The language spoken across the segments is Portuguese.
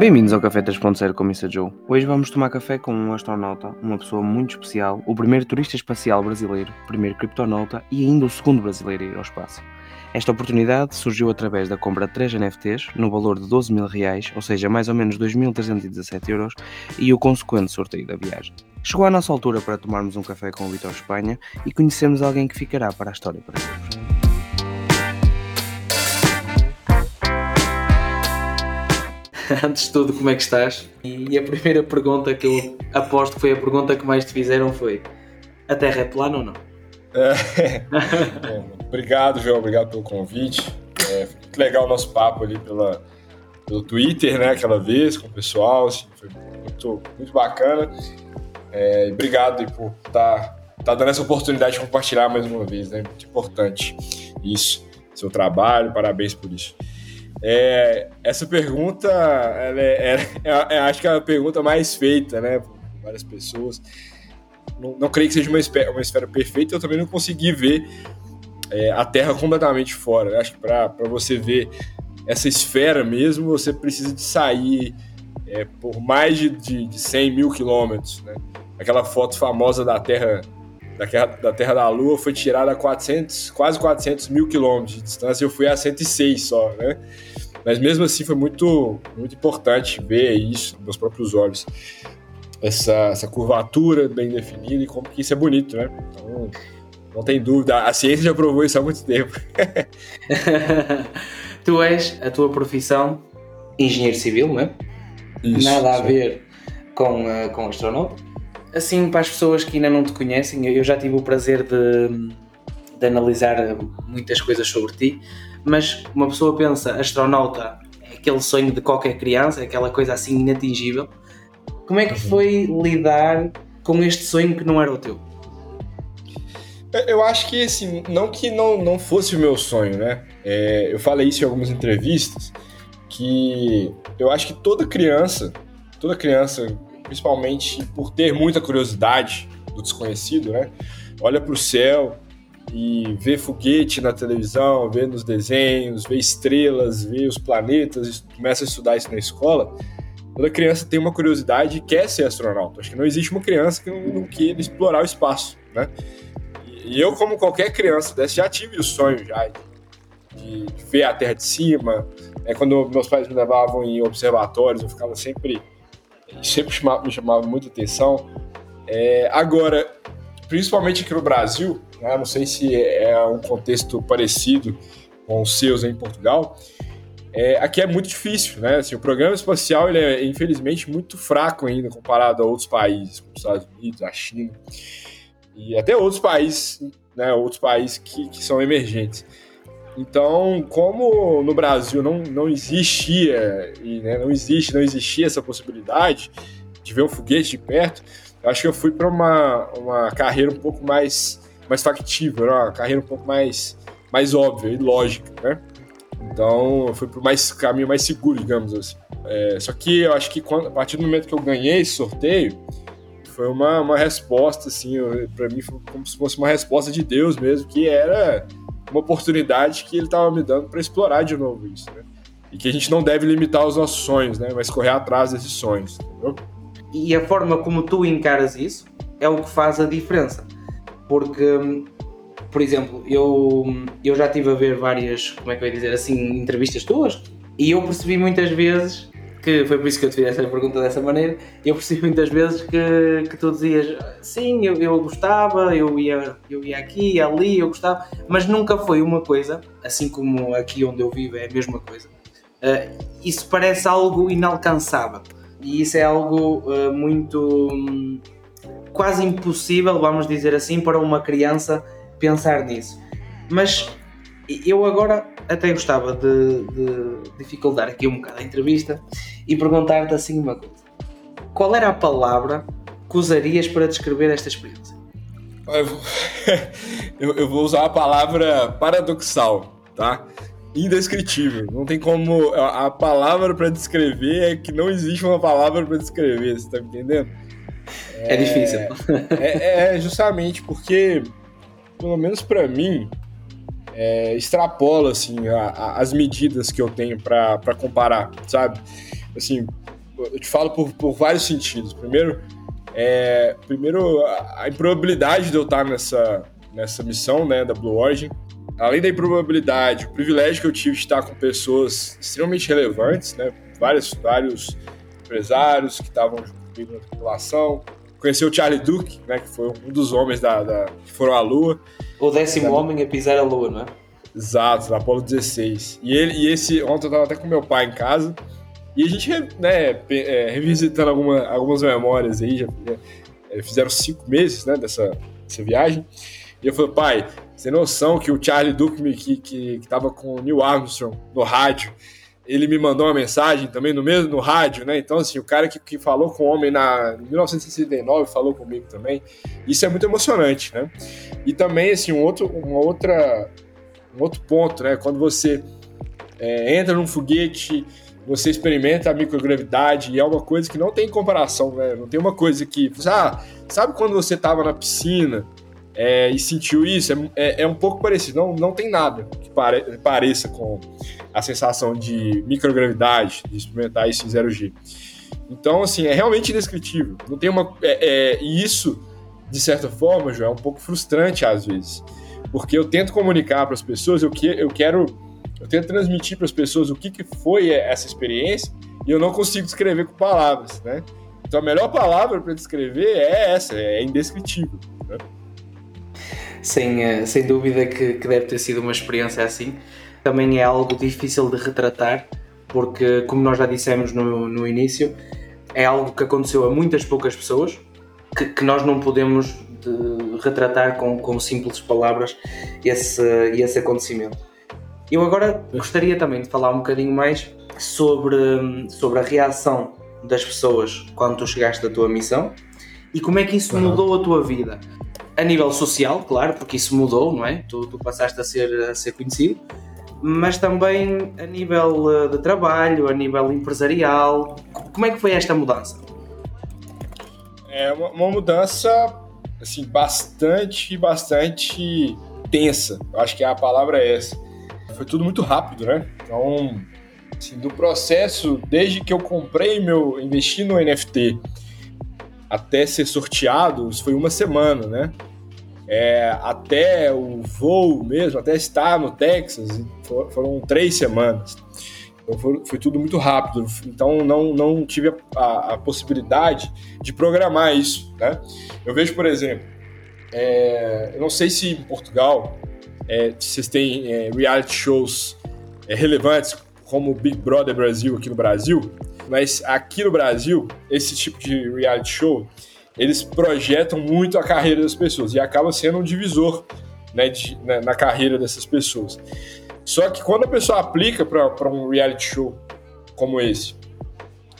Bem-vindos ao Café 3.0 com Mr. Joe. Hoje vamos tomar café com um astronauta, uma pessoa muito especial, o primeiro turista espacial brasileiro, o primeiro criptonauta e ainda o segundo brasileiro a ir ao espaço. Esta oportunidade surgiu através da compra de 3 NFTs no valor de 12 mil reais, ou seja, mais ou menos 2.317 euros, e o consequente sorteio da viagem. Chegou a nossa altura para tomarmos um café com o Vitor Espanha e conhecermos alguém que ficará para a história para sempre. Antes de tudo, como é que estás? E a primeira pergunta que eu aposto que foi a pergunta que mais te fizeram foi: A Terra é plana ou não? É. obrigado, João. Obrigado pelo convite. É, foi muito legal o nosso papo ali pela, pelo Twitter, né? Aquela vez com o pessoal. Assim, foi muito, muito bacana. É, obrigado por estar tá, tá dando essa oportunidade de compartilhar mais uma vez, né? Muito importante isso, seu trabalho. Parabéns por isso. É, essa pergunta, ela é, é, é, acho que é a pergunta mais feita, né, por várias pessoas. Não, não creio que seja uma esfera, uma esfera perfeita, eu também não consegui ver é, a Terra completamente fora. Acho que para você ver essa esfera mesmo, você precisa de sair é, por mais de, de, de 100 mil quilômetros. Né? Aquela foto famosa da Terra da, Terra da Lua foi tirada a 400, quase 400 mil quilômetros de distância. Eu fui a 106 só, né? Mas mesmo assim foi muito, muito importante ver isso com meus próprios olhos. Essa, essa curvatura bem definida e como que isso é bonito, né? Então, não tem dúvida. A ciência já provou isso há muito tempo. tu és, a tua profissão, engenheiro civil, não é? Isso, Nada a ver com, uh, com astronauta assim, para as pessoas que ainda não te conhecem, eu já tive o prazer de, de analisar muitas coisas sobre ti, mas uma pessoa pensa, astronauta é aquele sonho de qualquer criança, é aquela coisa assim inatingível. Como é que uhum. foi lidar com este sonho que não era o teu? Eu acho que, assim, não que não, não fosse o meu sonho, né? É, eu falei isso em algumas entrevistas, que eu acho que toda criança, toda criança principalmente por ter muita curiosidade do desconhecido, né? Olha para o céu e vê foguete na televisão, vê nos desenhos, vê estrelas, vê os planetas, começa a estudar isso na escola. Toda criança tem uma curiosidade e quer ser astronauta. Acho que não existe uma criança que não, queira explorar o espaço, né? E eu, como qualquer criança dessa, já tive o sonho já de, de ver a Terra de cima. É, quando meus pais me levavam em observatórios, eu ficava sempre sempre chamava, me chamava muita atenção. É, agora, principalmente aqui no Brasil, né, não sei se é um contexto parecido com os seus em Portugal, é, aqui é muito difícil, né? Assim, o programa espacial ele é, infelizmente, muito fraco ainda comparado a outros países, como os Estados Unidos, a China e até outros países, né? Outros países que, que são emergentes. Então, como no Brasil não, não existia, e né, não existe, não existia essa possibilidade de ver um foguete de perto, eu acho que eu fui para uma, uma carreira um pouco mais, mais factível, né? uma carreira um pouco mais, mais óbvia e lógica, né? Então, eu fui para mais, caminho mais seguro, digamos assim. É, só que eu acho que quando, a partir do momento que eu ganhei esse sorteio, foi uma, uma resposta, assim, para mim foi como se fosse uma resposta de Deus mesmo, que era uma oportunidade que ele estava me dando para explorar de novo isso, né? E que a gente não deve limitar os nossos sonhos, né? Mas correr atrás desses sonhos, entendeu? E a forma como tu encaras isso é o que faz a diferença. Porque, por exemplo, eu, eu já estive a ver várias, como é que eu ia dizer assim, entrevistas tuas e eu percebi muitas vezes que foi por isso que eu te fiz essa pergunta dessa maneira. Eu percebi muitas vezes que, que tu dizias sim, eu, eu gostava, eu ia, eu ia aqui, ali, eu gostava, mas nunca foi uma coisa, assim como aqui onde eu vivo é a mesma coisa. Uh, isso parece algo inalcançável e isso é algo uh, muito um, quase impossível, vamos dizer assim, para uma criança pensar nisso. Mas eu agora até gostava de, de dificultar aqui um bocado a entrevista e perguntar-te assim uma coisa. Qual era a palavra que usarias para descrever esta experiência? Eu vou, eu vou usar a palavra paradoxal, tá? Indescritível. Não tem como. A, a palavra para descrever é que não existe uma palavra para descrever, você tá me entendendo? É, é difícil. É, é, justamente porque, pelo menos para mim, é, extrapola assim, a, a, as medidas que eu tenho para comparar, sabe? Assim, eu te falo por, por vários sentidos. Primeiro, é, primeiro a, a improbabilidade de eu estar nessa, nessa missão né, da Blue Origin. Além da improbabilidade, o privilégio que eu tive de estar com pessoas extremamente relevantes, né, vários, vários empresários que estavam comigo na tripulação. Conheci o Charlie Duke, né, que foi um dos homens da, da que foram à Lua. O décimo homem a pisar a Lua, não é? Exato, na Apollo 16. E, ele, e esse, ontem eu estava até com meu pai em casa, e a gente, né, é, revisitando alguma, algumas memórias aí, já, já é, fizeram cinco meses, né, dessa, dessa viagem. E eu falei, pai, você tem noção que o Charlie Duke, que, que, que tava com o Neil Armstrong no rádio, ele me mandou uma mensagem também no mesmo no rádio, né? Então, assim, o cara que, que falou com o homem na, em 1969 falou comigo também. Isso é muito emocionante, né? E também, assim, um outro, uma outra, um outro ponto, né? Quando você é, entra num foguete você experimenta a microgravidade e é uma coisa que não tem comparação, né? Não tem uma coisa que. Ah, sabe quando você estava na piscina é, e sentiu isso? É, é, é, um pouco parecido. Não, não tem nada que pare, pareça com a sensação de microgravidade, de experimentar isso em 0G. Então, assim, é realmente indescritível. Não tem uma. É, é, e isso, de certa forma, João, é um pouco frustrante às vezes. Porque eu tento comunicar para as pessoas, eu, que, eu quero eu tento transmitir para as pessoas o que, que foi essa experiência e eu não consigo descrever com palavras, né? Então a melhor palavra para descrever é essa, é indescritível. Né? Sem, eh, sem dúvida que, que deve ter sido uma experiência assim. Também é algo difícil de retratar, porque, como nós já dissemos no, no início, é algo que aconteceu a muitas poucas pessoas, que, que nós não podemos retratar com, com simples palavras esse, esse acontecimento. Eu agora gostaria também de falar um bocadinho mais sobre, sobre a reação das pessoas quando tu chegaste da tua missão e como é que isso mudou a tua vida. A nível social, claro, porque isso mudou, não é? Tu, tu passaste a ser, a ser conhecido, mas também a nível eh, de trabalho, a nível empresarial. Como é que foi esta mudança? É uma, uma mudança assim bastante, bastante tensa. Eu acho que a palavra é essa foi tudo muito rápido, né? Então, assim, do processo, desde que eu comprei meu, investi no NFT até ser sorteado, foi uma semana, né? É, até o voo mesmo, até estar no Texas, foram três semanas. Então foi, foi tudo muito rápido. Então não, não tive a, a, a, possibilidade de programar isso, né? Eu vejo, por exemplo, é, eu não sei se em Portugal é, vocês têm é, reality shows é, relevantes como Big Brother Brasil aqui no Brasil, mas aqui no Brasil, esse tipo de reality show, eles projetam muito a carreira das pessoas e acaba sendo um divisor né, de, na, na, carreira dessas pessoas. Só que quando a pessoa aplica para um reality show como esse,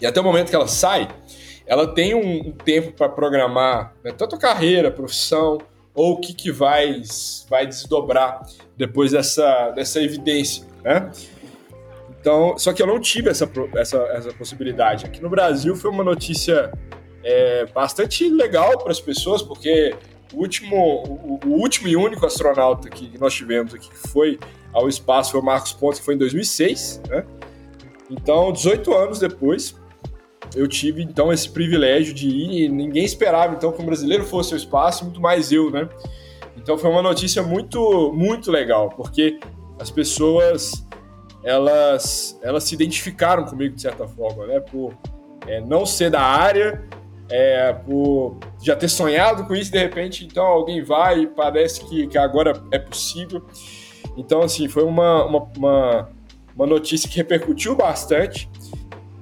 e até o momento que ela sai, ela tem um, um tempo para programar né, tanto a carreira, a profissão, ou o que, que vai, vai desdobrar depois dessa, dessa evidência, né? Então, só que eu não tive essa, essa, essa possibilidade. Aqui no Brasil foi uma notícia é, bastante legal para as pessoas, porque o último, o, o, último e único astronauta que nós tivemos aqui que foi ao espaço foi o Marcos Pontes, que foi em 2006, né? Então, 18 anos depois, eu tive então esse privilégio de ir ninguém esperava então que um brasileiro fosse ao espaço, muito mais eu, né? Então foi uma notícia muito muito legal, porque as pessoas elas elas se identificaram comigo de certa forma, né? Por é, não ser da área, é, por já ter sonhado com isso de repente, então alguém vai e parece que, que agora é possível. Então assim foi uma, uma, uma, uma notícia que repercutiu bastante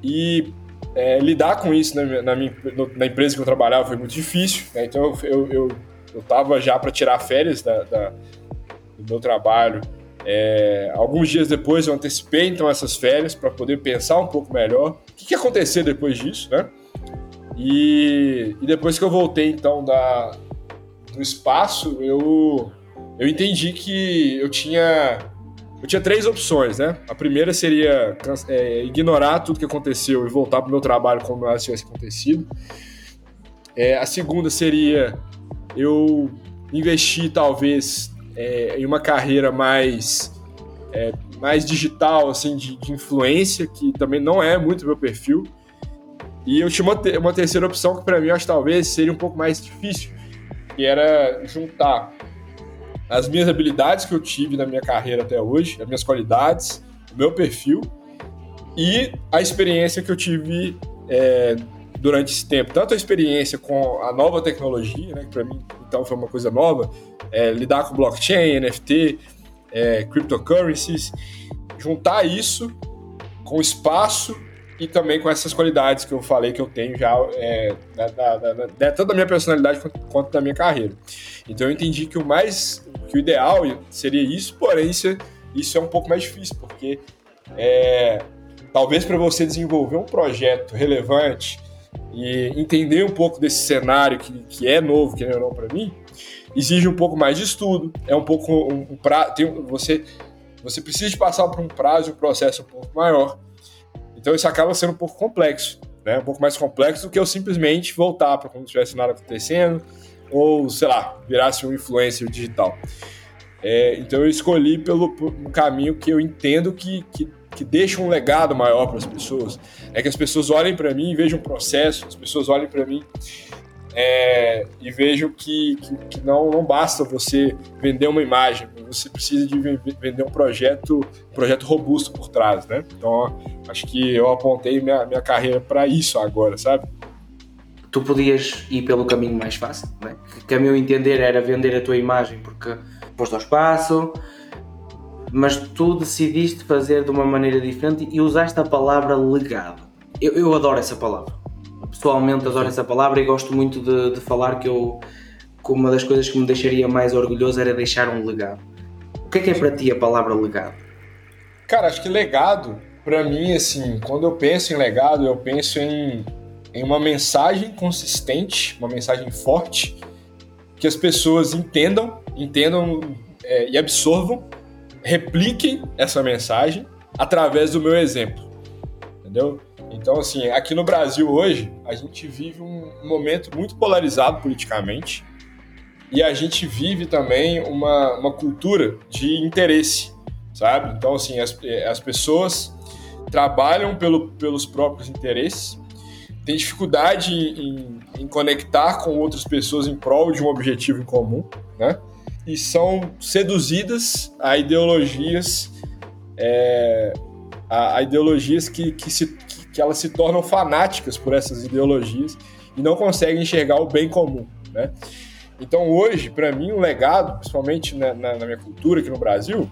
e é, lidar com isso na, na, minha, na, empresa que eu trabalhava foi muito difícil. Né? Então eu, eu, eu tava já para tirar férias da, da, do meu trabalho. É, alguns dias depois eu antecipei então essas férias para poder pensar um pouco melhor o que, que ia acontecer depois disso, né? E, e depois que eu voltei então da, do espaço, eu, eu entendi que eu tinha eu tinha três opções, né? A primeira seria é, ignorar tudo que aconteceu e voltar para o meu trabalho como nada tivesse acontecido. É, a segunda seria eu investir, talvez, é, em uma carreira mais, é, mais digital, assim, de, de, influência, que também não é muito meu perfil. E eu tinha uma, uma terceira opção que para mim acho talvez seria um pouco mais difícil, que era juntar as minhas habilidades que eu tive na minha carreira até hoje, as minhas qualidades, o meu perfil e a experiência que eu tive é, durante esse tempo. Tanto a experiência com a nova tecnologia, né, que para mim então foi uma coisa nova, é, lidar com blockchain, NFT, é, cryptocurrencies, juntar isso com espaço e também com essas qualidades que eu falei que eu tenho já, é, da, da, da, tanto da minha personalidade quanto, quanto, da minha carreira. Então eu entendi que o mais, que o ideal seria isso, porém isso, isso é um pouco mais difícil, porque é, talvez para você desenvolver um projeto relevante e entender um pouco desse cenário que, que é novo, que não para mim, exige um pouco mais de estudo, é um pouco um, um pra, tem, você você precisa de passar por um prazo, um processo um pouco maior. Então isso acaba sendo um pouco complexo, né? Um pouco mais complexo do que eu simplesmente voltar para quando tivesse nada acontecendo ou, sei lá, virasse um influencer digital. É, então eu escolhi pelo, pelo caminho que eu entendo que, que, que deixa um legado maior para as pessoas. É que as pessoas olhem para mim e vejam um processo, as pessoas olhem para mim é, e vejam que, que, que, não, não basta você vender uma imagem, você precisa de vender um projeto, projeto robusto por trás, né? Então, acho que eu apontei minha, minha carreira para isso agora, sabe? Tu podias ir pelo caminho mais fácil, né? que a meu entender era vender a tua imagem porque posto ao espaço, mas tu decidiste fazer de uma maneira diferente e usaste a palavra legado. Eu, eu adoro essa palavra pessoalmente adoro essa palavra e gosto muito de, de falar que eu que uma das coisas que me deixaria mais orgulhoso era deixar um legado. O que é que é para ti a palavra legado? Cara, acho que legado, para mim, assim, quando eu penso em legado, eu penso em, em uma mensagem consistente, uma mensagem forte, que as pessoas entendam, entendam é, e absorvam, repliquem essa mensagem através do meu exemplo. Entendeu? Então, assim, aqui no Brasil hoje, a gente vive um momento muito polarizado politicamente e a gente vive também uma, uma cultura de interesse, sabe? Então, assim, as, as pessoas trabalham pelo, pelos próprios interesses, têm dificuldade em, em, conectar com outras pessoas em prol de um objetivo em comum, né? E são seduzidas a ideologias, é, a, a ideologias que, que se que elas se tornam fanáticas por essas ideologias e não conseguem enxergar o bem comum, né? Então hoje, para mim, o legado, principalmente na, na, na, minha cultura aqui no Brasil,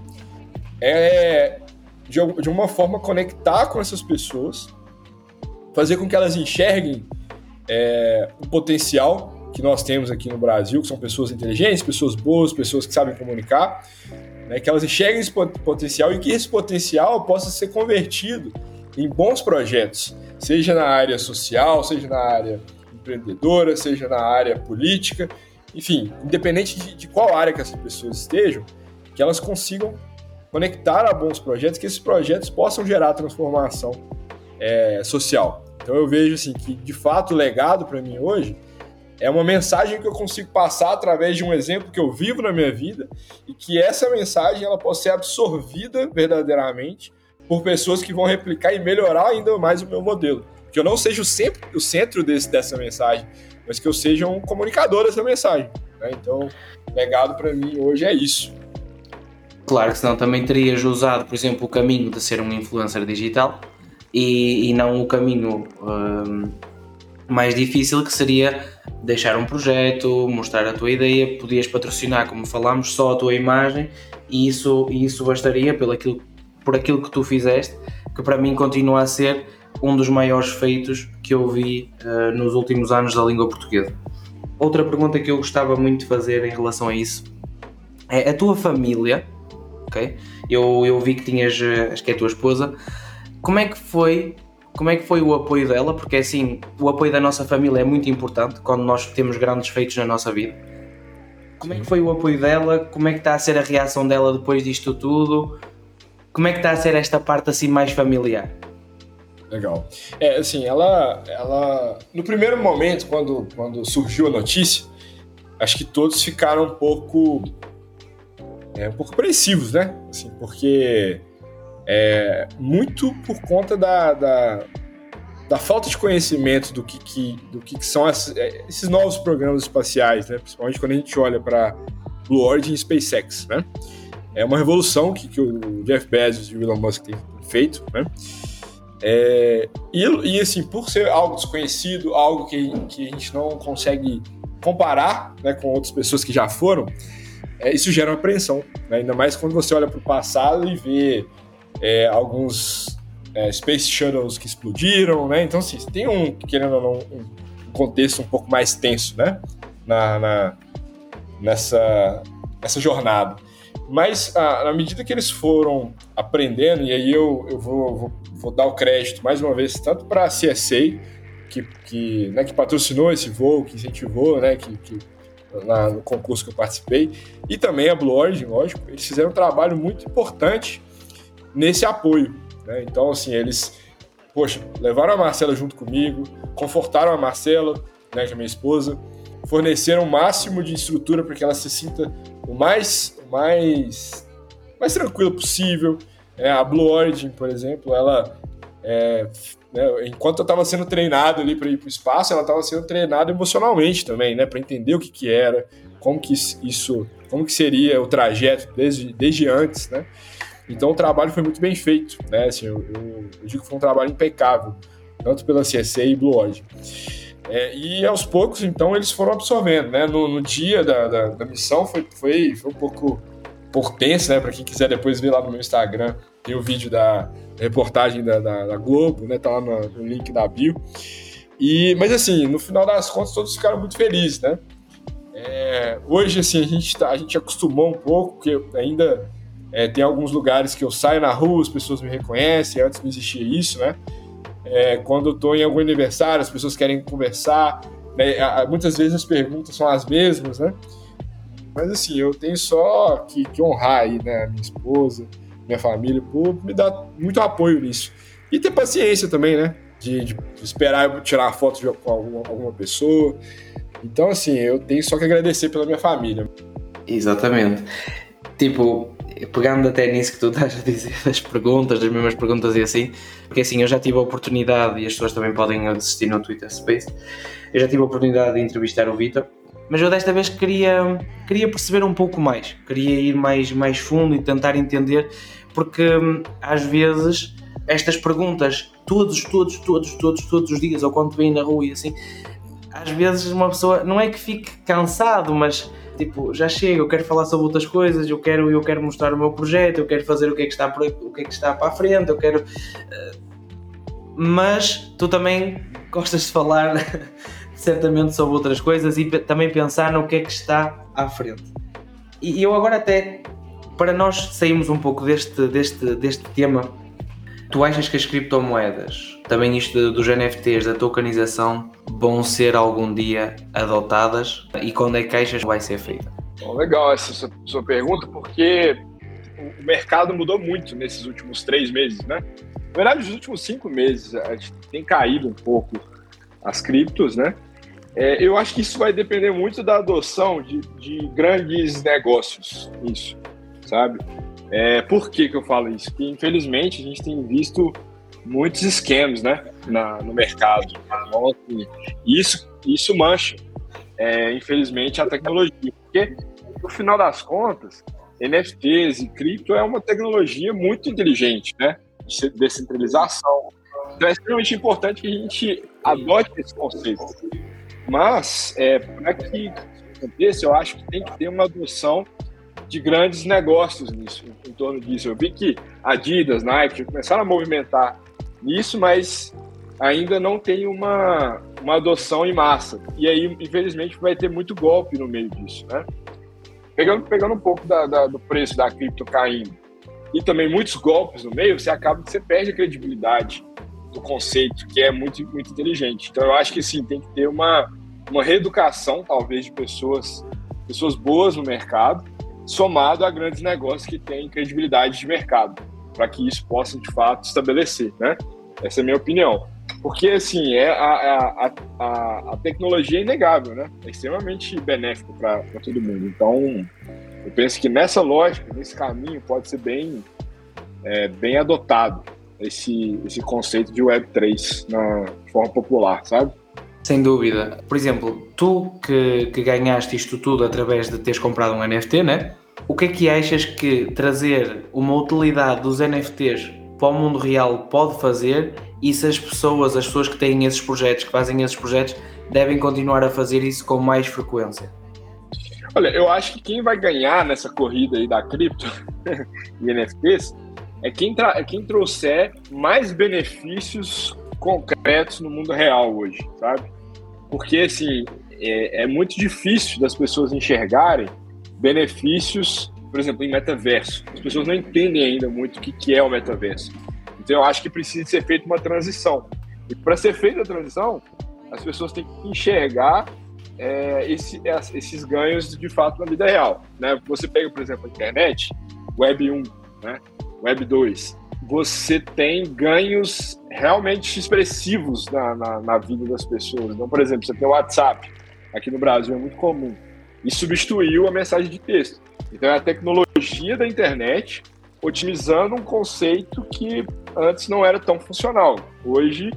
é de, de uma forma conectar com essas pessoas, fazer com que elas enxerguem é, o potencial que nós temos aqui no Brasil, que são pessoas inteligentes, pessoas boas, pessoas que sabem comunicar, né, que elas enxerguem esse potencial e que esse potencial possa ser convertido em bons projetos, seja na área social, seja na área empreendedora, seja na área política, enfim, independente de, de qual área que essas pessoas estejam, que elas consigam conectar a bons projetos, que esses projetos possam gerar transformação é, social. Então eu vejo assim que de fato o legado para mim hoje é uma mensagem que eu consigo passar através de um exemplo que eu vivo na minha vida e que essa mensagem ela possa ser absorvida verdadeiramente por pessoas que vão replicar e melhorar ainda mais o meu modelo. Que eu não seja sempre, o centro desse, dessa mensagem, mas que eu seja um comunicador dessa mensagem. Né? Então, legado para mim hoje é isso. Claro que senão também terias usado, por exemplo, o caminho de ser um influencer digital e, e não o caminho um, mais difícil que seria deixar um projeto, mostrar a tua ideia, podias patrocinar, como falámos, só a tua imagem e isso, e isso bastaria pelo aquilo por aquilo que tu fizeste, que para mim continua a ser um dos maiores feitos que eu vi uh, nos últimos anos da língua portuguesa. Outra pergunta que eu gostava muito de fazer em relação a isso é a tua família, ok? Eu, eu vi que tinhas, eh, acho que é a tua esposa, como é que foi como é que foi o apoio dela? Porque assim, o apoio da nossa família é muito importante quando nós temos grandes feitos na nossa vida. Como é que foi o apoio dela? Como é que está a ser a reação dela depois disto tudo? Como é que está a ser esta parte assim mais familiar? Legal. É, assim, ela, ela no primeiro momento, quando, quando surgiu a notícia, acho que todos ficaram um pouco é, um pouco apreensivos, né? Assim, porque é, muito por conta da, da, da falta de conhecimento do que, que do que, que são esses, é, esses novos programas espaciais, né? principalmente quando a gente olha para Blue Origin e SpaceX. Né? É uma revolução que, que o Jeff Bezos e o Elon Musk têm feito. Né? É, e, e, assim, por ser algo desconhecido, algo que, que a gente não consegue comparar né, com outras pessoas que já foram, é, isso gera uma apreensão. Né? Ainda mais quando você olha para o passado e vê é, alguns é, Space Shuttles que explodiram, né? Então, assim, tem um, querendo ou não, um contexto um pouco mais tenso, né? Na, na nessa, nessa jornada. Mas, à, na medida que eles foram aprendendo, e aí eu, eu vou, vou, vou dar o crédito, mais uma vez, tanto para a CSA, que, que, né, que patrocinou esse voo, que incentivou, né, que, que na, no concurso que eu participei, e também a Blue Origin, lógico, eles fizeram um trabalho muito importante nesse apoio. Né? Então, assim, eles, poxa, levaram a Marcela junto comigo, confortaram a Marcela, né, que é minha esposa, forneceram o máximo de estrutura para que ela se sinta o mais, mais, mais tranquila possível. É, a Blue Origin, por exemplo, ela é, né, enquanto eu estava sendo treinado ali para ir para o espaço, ela estava sendo treinada emocionalmente também, né, para entender o que, que era, como que isso, como que seria o trajeto desde, desde antes, né? Então o trabalho foi muito bem feito, né? Assim, eu, eu, eu digo que foi um trabalho impecável, tanto pela CSA e Blue Origin. É, e aos poucos, então, eles foram absorvendo, né? No, no dia da, da, da, missão foi, foi, foi um pouco, por tenso, né? Para quem quiser depois ver lá no meu Instagram, tem o vídeo da reportagem da, da, da Globo, né? Tá lá no, no, link da bio. E, mas assim, no final das contas, todos ficaram muito felizes, né? É, hoje, assim, a gente, tá, a gente acostumou um pouco, porque ainda é, tem alguns lugares que eu saio na rua, as pessoas me reconhecem, antes não existia isso, né? É, quando estou em algum aniversário, as pessoas querem conversar, né? muitas vezes as perguntas são as mesmas, né? Mas assim, eu tenho só que, que honrar aí, né, minha esposa, minha família, por me dar muito apoio nisso. E ter paciência também, né? De, de esperar eu tirar uma foto de alguma, alguma pessoa. Então, assim, eu tenho só que agradecer pela minha família. Exatamente. Tipo, pegando até nisso que tu estás a dizer, das perguntas, das mesmas perguntas e assim, porque assim, eu já tive a oportunidade, e as pessoas também podem assistir no Twitter Space, eu já tive a oportunidade de entrevistar o Vitor, mas eu desta vez queria, queria perceber um pouco mais, queria ir mais, mais fundo e tentar entender, porque hum, às vezes estas perguntas, todos, todos, todos, todos, todos os dias, ou quando vem na rua e assim, às vezes uma pessoa, não é que fique cansado, mas tipo, já chega, eu quero falar sobre outras coisas, eu quero, eu quero mostrar o meu projeto, eu quero fazer o que é que está, por, o que é que está para a frente, eu quero. Uh, mas tu também gostas de falar certamente sobre outras coisas e também pensar no que é que está à frente. E eu agora até, para nós sairmos um pouco deste, deste, deste tema, tu achas que as criptomoedas, também isto dos NFTs, da tokenização, vão ser algum dia adotadas e quando é que que vai ser feita? Bom, legal essa sua, sua pergunta, porque o mercado mudou muito nesses últimos três meses, né? Na verdade, nos últimos cinco meses, a gente tem caído um pouco as criptos, né? É, eu acho que isso vai depender muito da adoção de, de grandes negócios, isso, sabe? É, por que, que eu falo isso? Porque, infelizmente, a gente tem visto muitos esquemas né, no mercado. Então, assim, isso, isso mancha, é, infelizmente, a tecnologia. Porque, no final das contas, NFTs e cripto é uma tecnologia muito inteligente, né? De descentralização. Então é extremamente importante que a gente adote esse conceito. Mas, é, para que aconteça, eu acho que tem que ter uma adoção de grandes negócios nisso, em torno disso. Eu vi que Adidas, Nike começaram a movimentar nisso, mas ainda não tem uma, uma adoção em massa. E aí, infelizmente, vai ter muito golpe no meio disso, né? Pegando, pegando um pouco da, da, do preço da cripto caindo e também muitos golpes no meio, você acaba que você perde a credibilidade do conceito, que é muito, muito inteligente. Então, eu acho que sim, tem que ter uma, uma reeducação, talvez, de pessoas, pessoas boas no mercado, somado a grandes negócios que têm credibilidade de mercado, para que isso possa, de fato, estabelecer, né? Essa é a minha opinião. Porque, assim, é a, a, a, a tecnologia é inegável, né? É extremamente benéfico para todo mundo. Então, eu penso que nessa lógica, nesse caminho, pode ser bem, é, bem adotado. esse, esse conceito de Web3 na forma popular, sabe? Sem dúvida. Por exemplo, tu que, que ganhaste isto tudo através de teres comprado um NFT, né? O que é que achas que trazer uma utilidade dos NFTs para o mundo real pode fazer e se as pessoas, as pessoas que têm esses projetos, que fazem esses projetos, devem continuar a fazer isso com mais frequência? Olha, eu acho que quem vai ganhar nessa corrida aí da cripto e NFTs é quem, é quem trouxer mais benefícios concretos no mundo real hoje, sabe? Porque, assim, é, é muito difícil das pessoas enxergarem benefícios, por exemplo, em metaverso. As pessoas não entendem ainda muito o que, é o metaverso. Então, eu acho que precisa ser feita uma transição. E para ser feita a transição, as pessoas têm que enxergar é, esse, esses ganhos de fato na vida real. Né? Você pega, por exemplo, a internet, Web 1, né? Web 2, você tem ganhos realmente expressivos na, na, na, vida das pessoas. Então, por exemplo, você tem o WhatsApp, aqui no Brasil é muito comum, e substituiu a mensagem de texto. Então, é a tecnologia da internet otimizando um conceito que antes não era tão funcional. Hoje,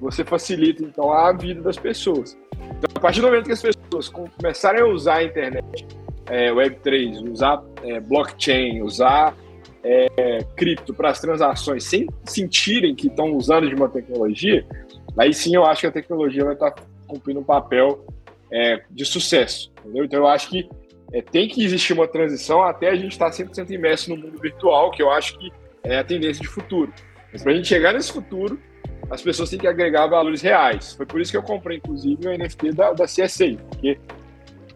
você facilita, então, a vida das pessoas. Então, a partir do momento que as pessoas começarem a usar a internet, é, Web3, usar é, blockchain, usar é, cripto para as transações sem sentirem que estão usando de uma tecnologia, aí sim eu acho que a tecnologia vai estar tá cumprindo um papel é, de sucesso. Entendeu? Então eu acho que é, tem que existir uma transição até a gente estar tá 100% imerso no mundo virtual, que eu acho que é a tendência de futuro. Mas para a gente chegar nesse futuro, as pessoas têm que agregar valores reais. Foi por isso que eu comprei, inclusive, o NFT da, da CSA, porque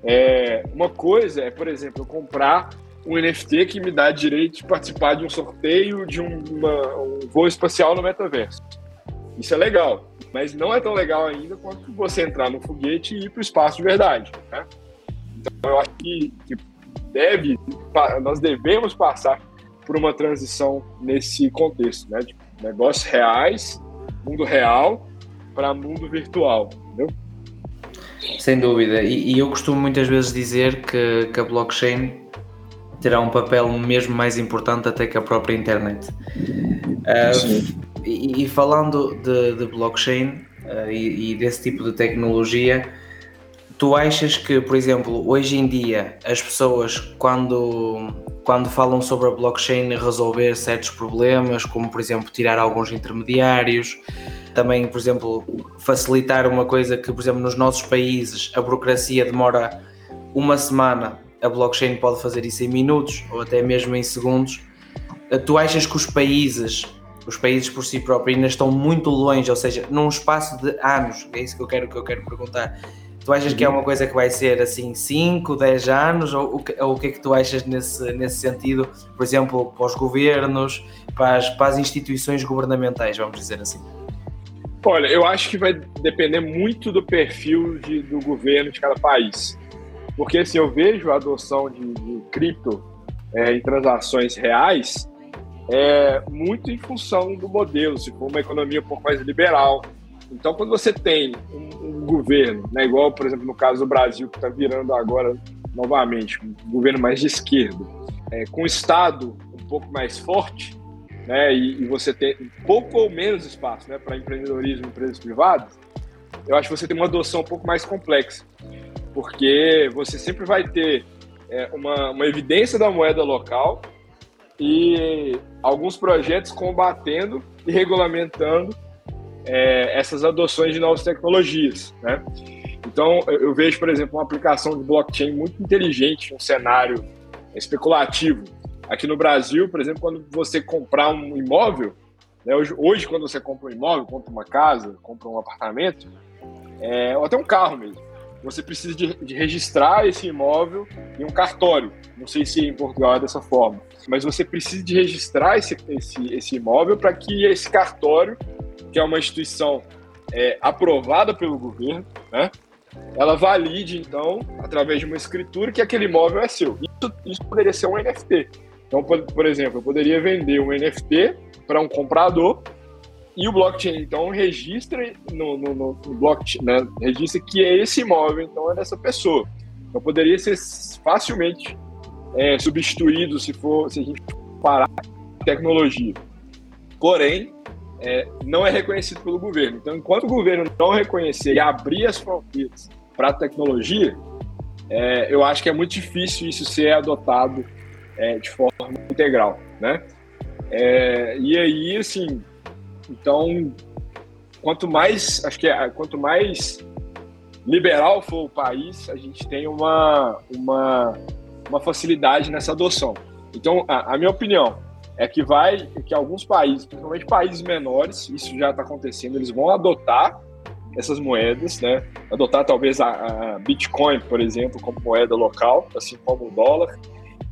é, uma coisa é, por exemplo, eu comprar um NFT que me dá direito de participar de um sorteio de um, uma, um voo espacial no metaverso. Isso é legal, mas não é tão legal ainda quanto você entrar no foguete e ir para o espaço de verdade. Né? Então, eu acho que, que deve, nós devemos passar por uma transição nesse contexto, né? de negócios reais, mundo real, para mundo virtual, entendeu? Sem dúvida, e, e, eu costumo muitas vezes dizer que, que a blockchain terá um papel mesmo mais importante até que a própria internet. Uh, e, falando de, de blockchain uh, e, e, desse tipo de tecnologia, tu achas que, por exemplo, hoje em dia as pessoas quando, quando falam sobre a blockchain resolver certos problemas, como por exemplo tirar alguns intermediários, também, por exemplo, facilitar uma coisa que, por exemplo, nos nossos países a burocracia demora uma semana a blockchain pode fazer isso em minutos ou até mesmo em segundos. Eh, tu achas que os países, os países por si próprios ainda estão muito longe, ou seja, num espaço de anos, é isso que eu quero, que eu quero perguntar. Tu achas que é uma coisa que vai ser assim 5, 10 anos? Ou, ou, o que é que tu achas nesse, nesse sentido, por exemplo, para os governos, para as, para as instituições governamentais, vamos dizer assim? Olha, eu acho que vai depender muito do perfil de, do governo de cada país. Porque assim, eu vejo a adoção de, de cripto é, em transações reais é, muito em função do modelo, se for uma economia um pouco mais liberal. Então, quando você tem um, um governo, né, igual, por exemplo, no caso do Brasil, que está virando agora novamente um governo mais de esquerda, é, com o Estado um pouco mais forte, né, e, e você tem pouco ou menos espaço né, para empreendedorismo e empresas privadas, eu acho que você tem uma adoção um pouco mais complexa porque você sempre vai ter é, uma, uma evidência da moeda local e alguns projetos combatendo e regulamentando é, essas adoções de novas tecnologias, né? Então, eu vejo, por exemplo, uma aplicação de blockchain muito inteligente, um cenário especulativo. Aqui no Brasil, por exemplo, quando você comprar um imóvel, né, hoje, hoje, quando você compra um imóvel, compra uma casa, compra um apartamento, é, ou até um carro mesmo, você precisa de, de, registrar esse imóvel em um cartório. Não sei se em Portugal é dessa forma, mas você precisa de registrar esse, esse, esse imóvel para que esse cartório, que é uma instituição é, aprovada pelo governo, né, ela valide, então, através de uma escritura, que aquele imóvel é seu. Isso, isso poderia ser um NFT. Então, por, por exemplo, eu poderia vender um NFT para um comprador e o blockchain, então, registra no, no, no blockchain, né? registra que é esse imóvel, então, é dessa pessoa. Então, poderia ser facilmente é, substituído se for se a gente parar a tecnologia. Porém, é, não é reconhecido pelo governo. Então, enquanto o governo não reconhecer e abrir as fronteiras para a tecnologia, é, eu acho que é muito difícil isso ser adotado é, de forma integral, né? É, e aí, assim, então, quanto mais, acho que é, quanto mais liberal for o país, a gente tem uma, uma, uma facilidade nessa adoção. Então, a, a minha opinião é que vai, que alguns países, principalmente países menores, isso já está acontecendo, eles vão adotar essas moedas, né? Adotar talvez a, a, Bitcoin, por exemplo, como moeda local, assim como o dólar.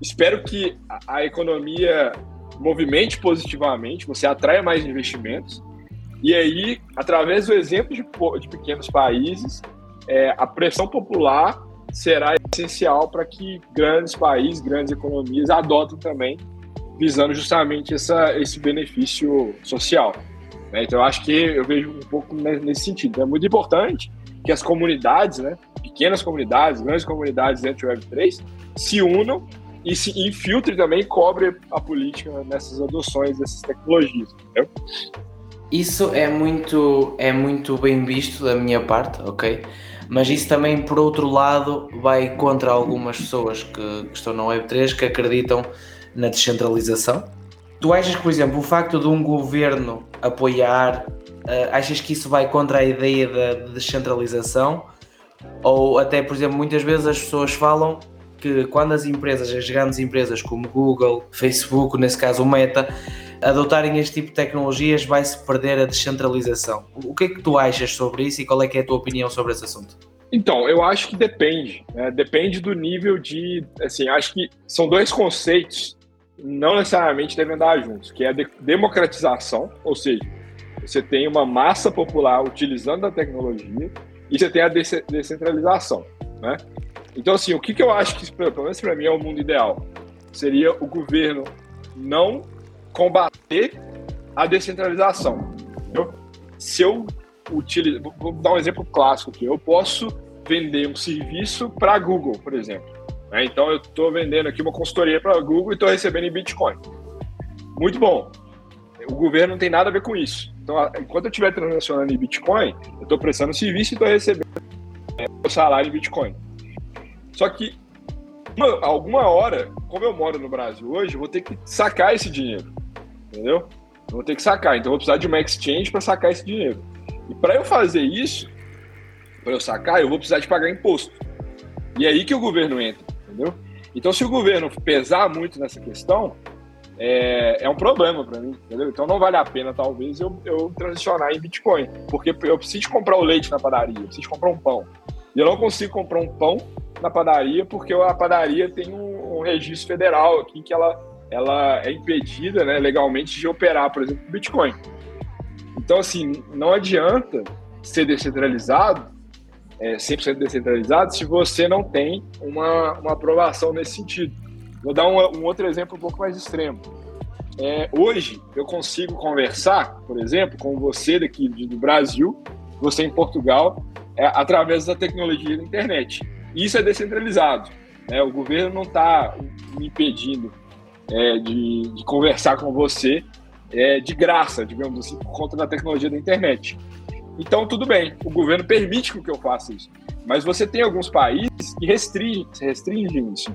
Espero que a, a economia movimente positivamente, você atraia mais investimentos. E aí, através do exemplo de, de pequenos países, é, a pressão popular será essencial para que grandes países, grandes economias adotem também, visando justamente essa, esse benefício social. Né? Então, eu acho que eu vejo um pouco nesse sentido. É muito importante que as comunidades, né, pequenas comunidades, grandes comunidades dentro do Web3, se unam e se infiltre também cobre a política nessas adoções dessas tecnologias. Entendeu? Isso é muito, é muito bem visto da minha parte, ok? Mas isso também, por outro lado, vai contra algumas pessoas que, que estão na Web3 que acreditam na descentralização. Tu achas que, por exemplo, o facto de um governo apoiar, uh, achas que isso vai contra a ideia da de descentralização? Ou até, por exemplo, muitas vezes as pessoas falam que quando as empresas, as grandes empresas como Google, Facebook, nesse caso o Meta, adotarem este tipo de tecnologias, vai-se perder a descentralização. O que é que tu achas sobre isso e qual é que é a tua opinião sobre esse assunto? Então, eu acho que depende. Né? Depende do nível de. Assim, acho que são dois conceitos não necessariamente devem andar juntos, que é a democratização, ou seja, você tem uma massa popular utilizando a tecnologia e você tem a descentralização, né? Então, assim, o que, que eu acho que, pelo menos para mim, é o mundo ideal? Seria o governo não combater a descentralização. Entendeu? Se eu utilizo, vou dar um exemplo clássico aqui, eu posso vender um serviço para a Google, por exemplo. Né? Então, eu estou vendendo aqui uma consultoria para a Google e estou recebendo em Bitcoin. Muito bom. O governo não tem nada a ver com isso. Então, enquanto eu estiver transacionando em Bitcoin, eu estou prestando serviço e estou recebendo o salário em Bitcoin. Só que uma, alguma hora, como eu moro no Brasil hoje, eu vou ter que sacar esse dinheiro. Entendeu? Eu vou ter que sacar. Então eu vou precisar de uma exchange para sacar esse dinheiro. E para eu fazer isso, para eu sacar, eu vou precisar de pagar imposto. E é aí que o governo entra, entendeu? Então se o governo pesar muito nessa questão, é, é um problema para mim, entendeu? Então não vale a pena, talvez, eu, eu transicionar em Bitcoin. Porque eu preciso comprar o leite na padaria, eu preciso comprar um pão. E eu não consigo comprar um pão na padaria, porque a padaria tem um, um registro federal aqui que ela, ela é impedida né, legalmente de operar, por exemplo, Bitcoin. Então, assim, não adianta ser descentralizado, é, 100% descentralizado, se você não tem uma, uma aprovação nesse sentido. Vou dar um, um outro exemplo um pouco mais extremo. É, hoje, eu consigo conversar, por exemplo, com você daqui do Brasil, você em Portugal, é, através da tecnologia da internet. Isso é descentralizado. Né? O governo não está me impedindo é, de, de, conversar com você é, de graça, digamos assim, por conta da tecnologia da internet. Então, tudo bem, o governo permite que eu faça isso. Mas você tem alguns países que restringem, restringem isso.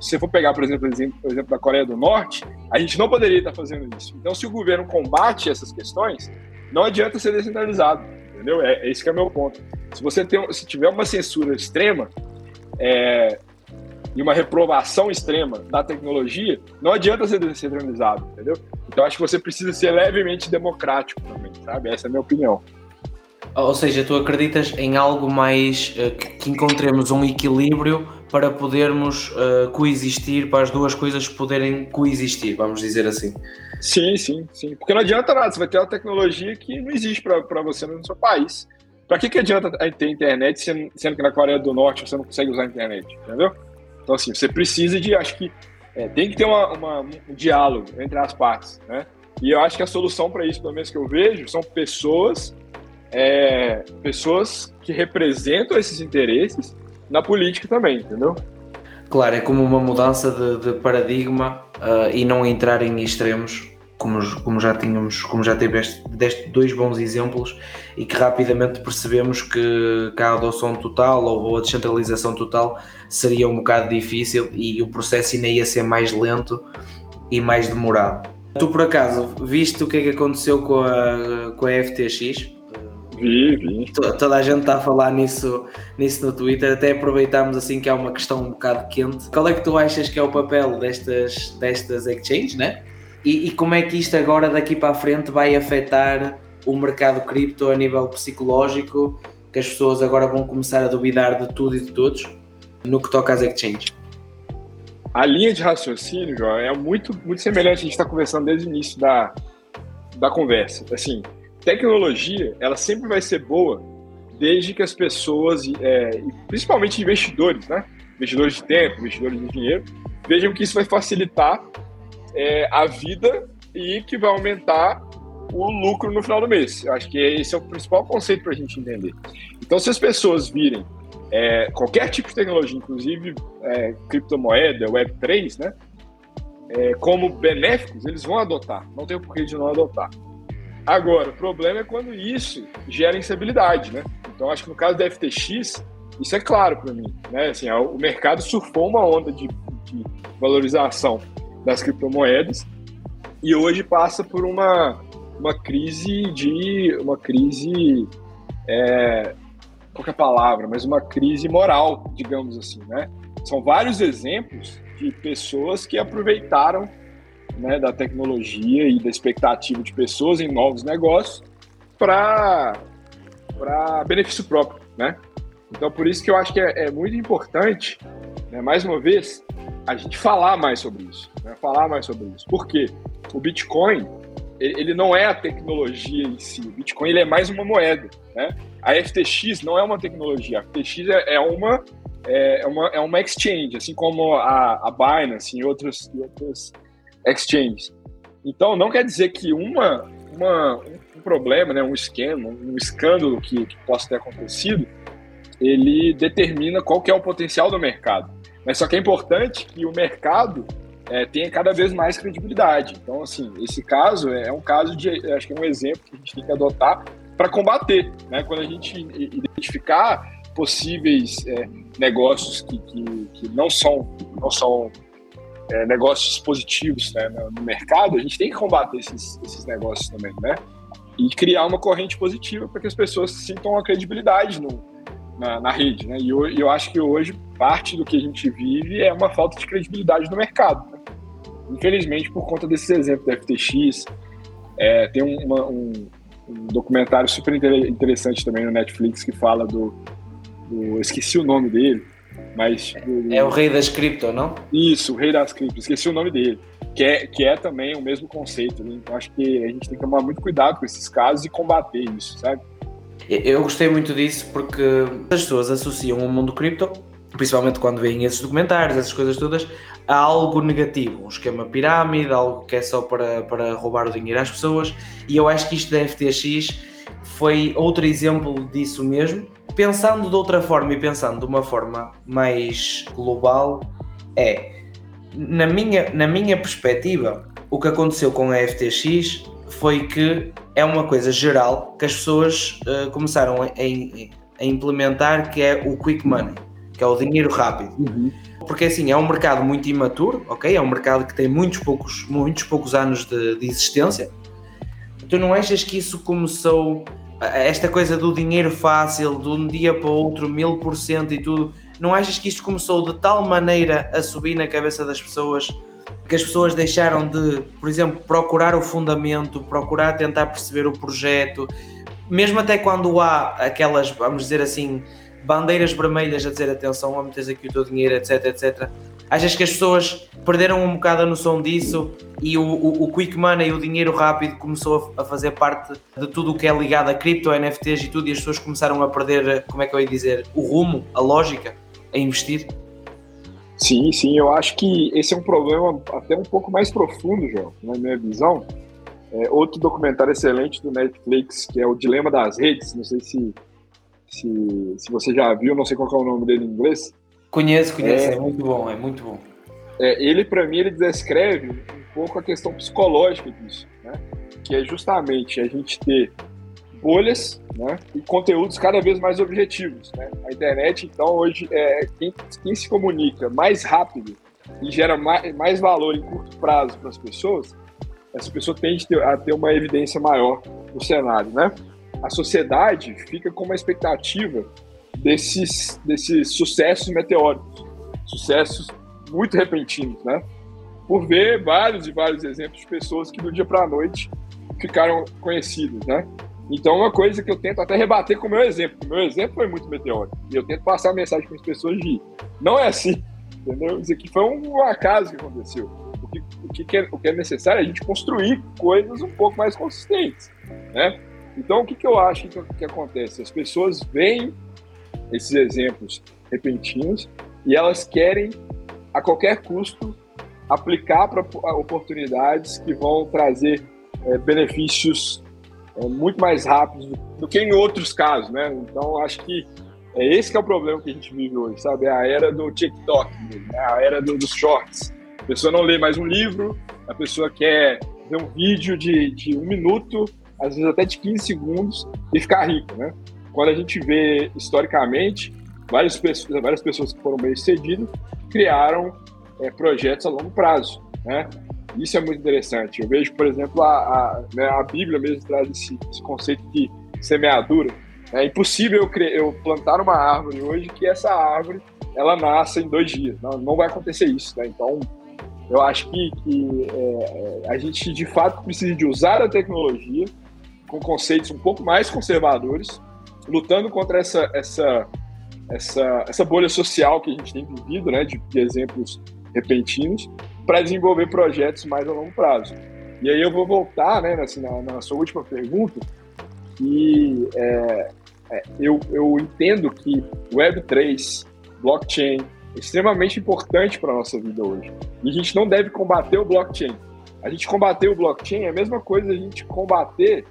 se você for pegar, por exemplo, por exemplo da Coreia do Norte, a gente não poderia estar fazendo isso. Então, se o governo combate essas questões, não adianta ser descentralizado, entendeu? É, esse é o meu ponto. Se você tem, se tiver uma censura extrema, é, e uma reprovação extrema da tecnologia, não adianta ser descentralizado, entendeu? Então acho que você precisa ser levemente democrático também, sabe? Essa é a minha opinião. Ou seja, tu acreditas em algo mais uh, que encontremos um equilíbrio para podermos uh, coexistir, para as duas coisas poderem coexistir, vamos dizer assim. Sim, sim, sim. Porque não adianta nada, você vai ter uma tecnologia que não existe para você no seu país. Para que, que adianta ter internet sendo, sendo, que na Coreia do Norte você não consegue usar a internet, entendeu? Então, assim, você precisa de, acho que é, tem que ter uma, uma, um diálogo entre as partes, né? E eu acho que a solução para isso, pelo menos que eu vejo, são pessoas, é, pessoas que representam esses interesses na política também, entendeu? Claro, é como uma mudança de, de paradigma uh, e não entrar em extremos como, como já tínhamos, como já tiveste deste dois bons exemplos e que rapidamente percebemos que, que a adoção total ou, ou a descentralização total seria um bocado difícil e o processo ainda ia ser mais lento e mais demorado. Tu por acaso viste o que é que aconteceu com a, com a FTX? Vi, vi. Toda a gente está a falar nisso, nisso no Twitter, até aproveitámos assim que há uma questão um bocado quente. Qual é que tu achas que é o papel destas, destas exchanges, né? E, e como é que isto agora daqui para a frente vai afetar o mercado cripto a nível psicológico, que as pessoas agora vão começar a duvidar de tudo e de todos no que toca às exchanges? A linha de raciocínio, João, é muito, muito semelhante a gente está conversando desde o início da, da conversa. Assim, tecnologia, ela sempre vai ser boa desde que as pessoas, é, principalmente investidores, né? Investidores de tempo, investidores de dinheiro, vejam que isso vai facilitar é, a vida e que vai aumentar o lucro no final do mês. Eu acho que esse é o principal conceito para a gente entender. Então, se as pessoas virem é, qualquer tipo de tecnologia, inclusive é, criptomoeda, Web3, né, é, como benéficos, eles vão adotar. Não tem porquê de não adotar. Agora, o problema é quando isso gera instabilidade, né? Então, acho que no caso da FTX, isso é claro para mim, né? Assim, o mercado surfou uma onda de, de valorização das criptomoedas e hoje passa por uma, uma crise de uma crise é, qualquer palavra, mas uma crise moral, digamos assim, né? São vários exemplos de pessoas que aproveitaram né, da tecnologia e da expectativa de pessoas em novos negócios para benefício próprio, né? Então, por isso que eu acho que é, é muito importante, né, mais uma vez, a gente falar mais sobre isso, né? falar mais sobre isso. Porque o Bitcoin, ele não é a tecnologia em si. O Bitcoin ele é mais uma moeda, né? A FTX não é uma tecnologia. A FTX é, é uma é uma, é uma exchange, assim como a, a Binance e outros, e outros exchanges. Então, não quer dizer que uma, uma, um problema, né, um esquema, um escândalo que, que possa ter acontecido, ele determina qual que é o potencial do mercado. Mas só que é importante que o mercado é, tenha cada vez mais credibilidade. Então, assim, esse caso é um caso de, acho que é um exemplo que a gente tem que adotar para combater, né? Quando a gente identificar possíveis é, negócios que, que, que, não são, não são é, negócios positivos né, no, mercado, a gente tem que combater esses, esses negócios também, né? E criar uma corrente positiva para que as pessoas sintam a credibilidade no, na, na, rede, né? E eu, eu acho que hoje parte do que a gente vive é uma falta de credibilidade no mercado. Né? Infelizmente, por conta desses exemplos da FTX, é, tem uma, um, um, documentário super interessante também no Netflix que fala do, do esqueci o nome dele, mas do, é o rei das cripto, não? Isso, o rei das cripto. Esqueci o nome dele, que é, que é também o mesmo conceito. Né? Então acho que a gente tem que tomar muito cuidado com esses casos e combater isso, sabe? Eu gostei muito disso porque as pessoas associam o mundo cripto, principalmente quando veem esses documentários, essas coisas todas, a algo negativo, um esquema pirâmide, algo que é só para, para roubar o dinheiro às pessoas. E eu acho que isto da FTX foi outro exemplo disso mesmo. Pensando de outra forma e pensando de uma forma mais global, é, na minha, na minha perspectiva, o que aconteceu com a FTX foi que é uma coisa geral que as pessoas uh, começaram a, a, implementar que é o quick money, que é o dinheiro rápido. Uhum. Porque assim, é um mercado muito imaturo, ok? É um mercado que tem muitos poucos, muitos poucos anos de, de existência. Tu não achas que isso começou, esta coisa do dinheiro fácil, de um dia para o outro, mil por cento e tudo, não achas que isto começou de tal maneira a subir na cabeça das pessoas que as pessoas deixaram de, por exemplo, procurar o fundamento, procurar tentar perceber o projeto, mesmo até quando há aquelas, vamos dizer assim, bandeiras vermelhas a dizer atenção, a meter aqui o teu dinheiro, etc, etc. Achas que as pessoas perderam um bocado a noção disso e o, o, o quick money, o dinheiro rápido, começou a, a, fazer parte de tudo o que é ligado a cripto, a NFTs e tudo, e as pessoas começaram a perder, como é que eu ia dizer, o rumo, a lógica a investir? Sim, sim, eu acho que esse é um problema até um pouco mais profundo, João, na minha visão. É, outro documentário excelente do Netflix, que é o Dilema das Redes, não sei se, se, se você já viu, não sei qual é o nome dele em inglês. Conheço, conheço, é, é muito bom, é muito bom. É, ele, para mim, ele descreve um pouco a questão psicológica disso, né? que é justamente a gente ter bolhas né? e conteúdos cada vez mais objetivos. Né? A internet, então, hoje, é quem, quem se comunica mais rápido e gera mais, mais valor em curto prazo para as pessoas, essa pessoa tende a ter uma evidência maior no cenário. Né? A sociedade fica com uma expectativa desses, desses sucessos meteóricos, sucessos muito repentinos, né? Por ver vários e vários exemplos de pessoas que do dia para a noite ficaram conhecidas, né? Então, uma coisa que eu tento até rebater com o meu exemplo, o meu exemplo foi muito meteórico, e eu tento passar a mensagem para as pessoas de não é assim, entendeu? Isso aqui foi um acaso que aconteceu. O que, o que, é, o que é necessário é a gente construir coisas um pouco mais consistentes, né? Então, o que, que eu acho que, que acontece? As pessoas veem esses exemplos repentinos e elas querem, a qualquer custo, aplicar para oportunidades que vão trazer é, benefícios é, muito mais rápidos do, que em outros casos, né? Então, acho que é esse que é o problema que a gente vive hoje, sabe? É a era do TikTok, né? a era do, dos shorts. A pessoa não lê mais um livro, a pessoa quer ver um vídeo de, de um minuto, às vezes até de 15 segundos, e ficar rico, né? Quando a gente vê historicamente, várias pessoas, várias pessoas que foram bem sucedidas criaram é, projetos a longo prazo, né? Isso é muito interessante. Eu vejo, por exemplo, a, a, né, a Bíblia mesmo traz esse, esse, conceito de semeadura. É impossível eu, eu, plantar uma árvore hoje que essa árvore ela nasça em dois dias. Não, não vai acontecer isso. Né? Então, eu acho que, que é, é, a gente de fato precisa de usar a tecnologia com conceitos um pouco mais conservadores, lutando contra essa, essa, essa, essa bolha social que a gente tem vivido, né, de, de exemplos repentinos, para desenvolver projetos mais a longo prazo. E aí eu vou voltar né, assim, na, na sua última pergunta, que é, é, eu, eu entendo que Web3, blockchain, é extremamente importante para a nossa vida hoje. E a gente não deve combater o blockchain. A gente combater o blockchain é a mesma coisa a gente combater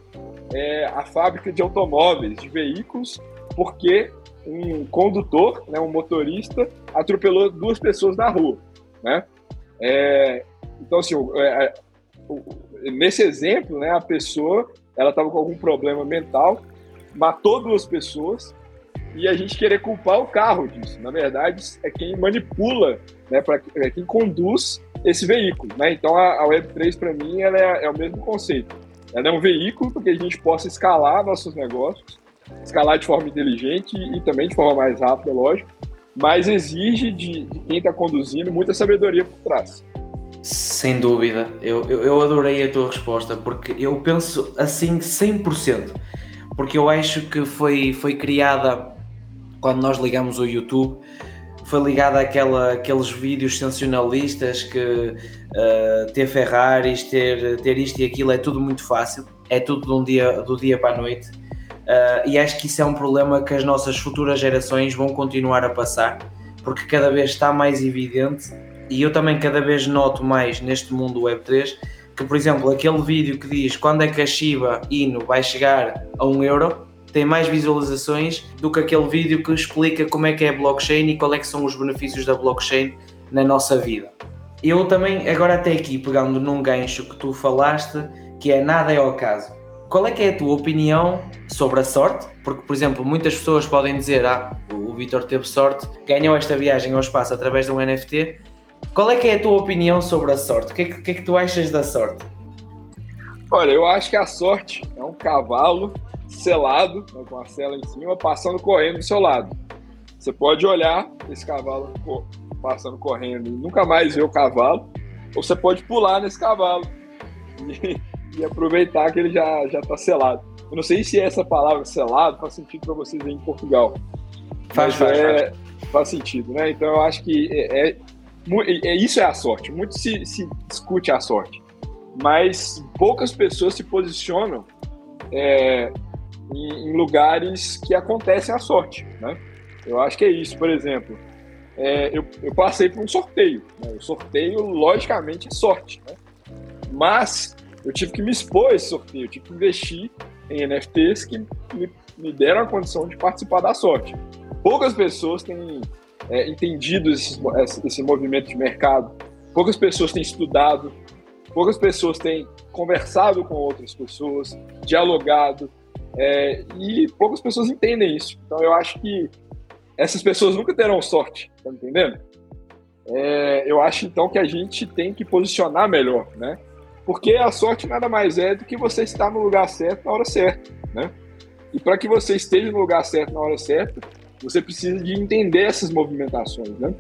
é, a fábrica de automóveis, de veículos, porque um condutor, né, um motorista, atropelou duas pessoas na rua. Né? É, então, assim, é, é, nesse exemplo, né, a pessoa ela estava com algum problema mental, matou duas pessoas e a gente querer culpar o carro disso. Na verdade, é quem manipula, né, pra, é quem conduz esse veículo. Né? Então, a, a Web3, para mim, ela é, é o mesmo conceito. Ela é um veículo para que a gente possa escalar nossos negócios, escalar de forma inteligente e, também de forma mais rápida, lógico, mas exige de, de quem está conduzindo muita sabedoria por trás. Sem dúvida, eu, eu, eu, adorei a tua resposta, porque eu penso assim 100%, porque eu acho que foi, foi criada quando nós ligamos o YouTube, foi ligada àqueles vídeos sensacionalistas que uh, ter Ferraris, ter, ter isto e aquilo é tudo muito fácil, é tudo de um dia, do dia para a noite. Uh, e acho que isso é um problema que as nossas futuras gerações vão continuar a passar, porque cada vez está mais evidente, e eu também cada vez noto mais neste mundo Web3, que por exemplo, aquele vídeo que diz quando é que a Shiba Inu vai chegar a um euro, tem mais visualizações do que aquele vídeo que explica como é que é a blockchain e qual é são os benefícios da blockchain na nossa vida. Eu também, agora até aqui, pegando num gancho que tu falaste, que é nada é ao caso qual é que é a tua opinião sobre a sorte? Porque, por exemplo, muitas pessoas podem dizer ah, o Vitor teve sorte, ganhou esta viagem ao espaço através de um NFT. Qual é que é a tua opinião sobre a sorte? O que é que, que, é que tu achas da sorte? Olha, eu acho que a sorte é um cavalo selado, né, com a cela em cima, passando correndo do seu lado. Você pode olhar esse cavalo passando correndo e nunca mais ver o cavalo, ou você pode pular nesse cavalo e e aproveitar que ele já já está selado. Eu não sei se essa palavra selado faz sentido para vocês aí em Portugal. Faz, faz, é, faz. faz. sentido, né? Então eu acho que é, é, é, isso é a sorte. Muito se, se discute a sorte, mas poucas pessoas se posicionam é, em, em, lugares que acontecem a sorte, né? Eu acho que é isso, por exemplo. É, eu, eu, passei por um sorteio. Né? O sorteio, logicamente, é sorte. Né? Mas eu tive que me expor a esse sorteio, eu tive que investir em NFTs que me, me deram a condição de participar da sorte. Poucas pessoas têm é, entendido esse, esse movimento de mercado, poucas pessoas têm estudado poucas pessoas têm conversado com outras pessoas, dialogado, é, e poucas pessoas entendem isso. Então eu acho que essas pessoas nunca terão sorte, tá entendendo? É, eu acho então que a gente tem que posicionar melhor, né? Porque a sorte nada mais é do que você estar no lugar certo na hora certa, né? E para que você esteja no lugar certo na hora certa, você precisa de entender essas movimentações, né?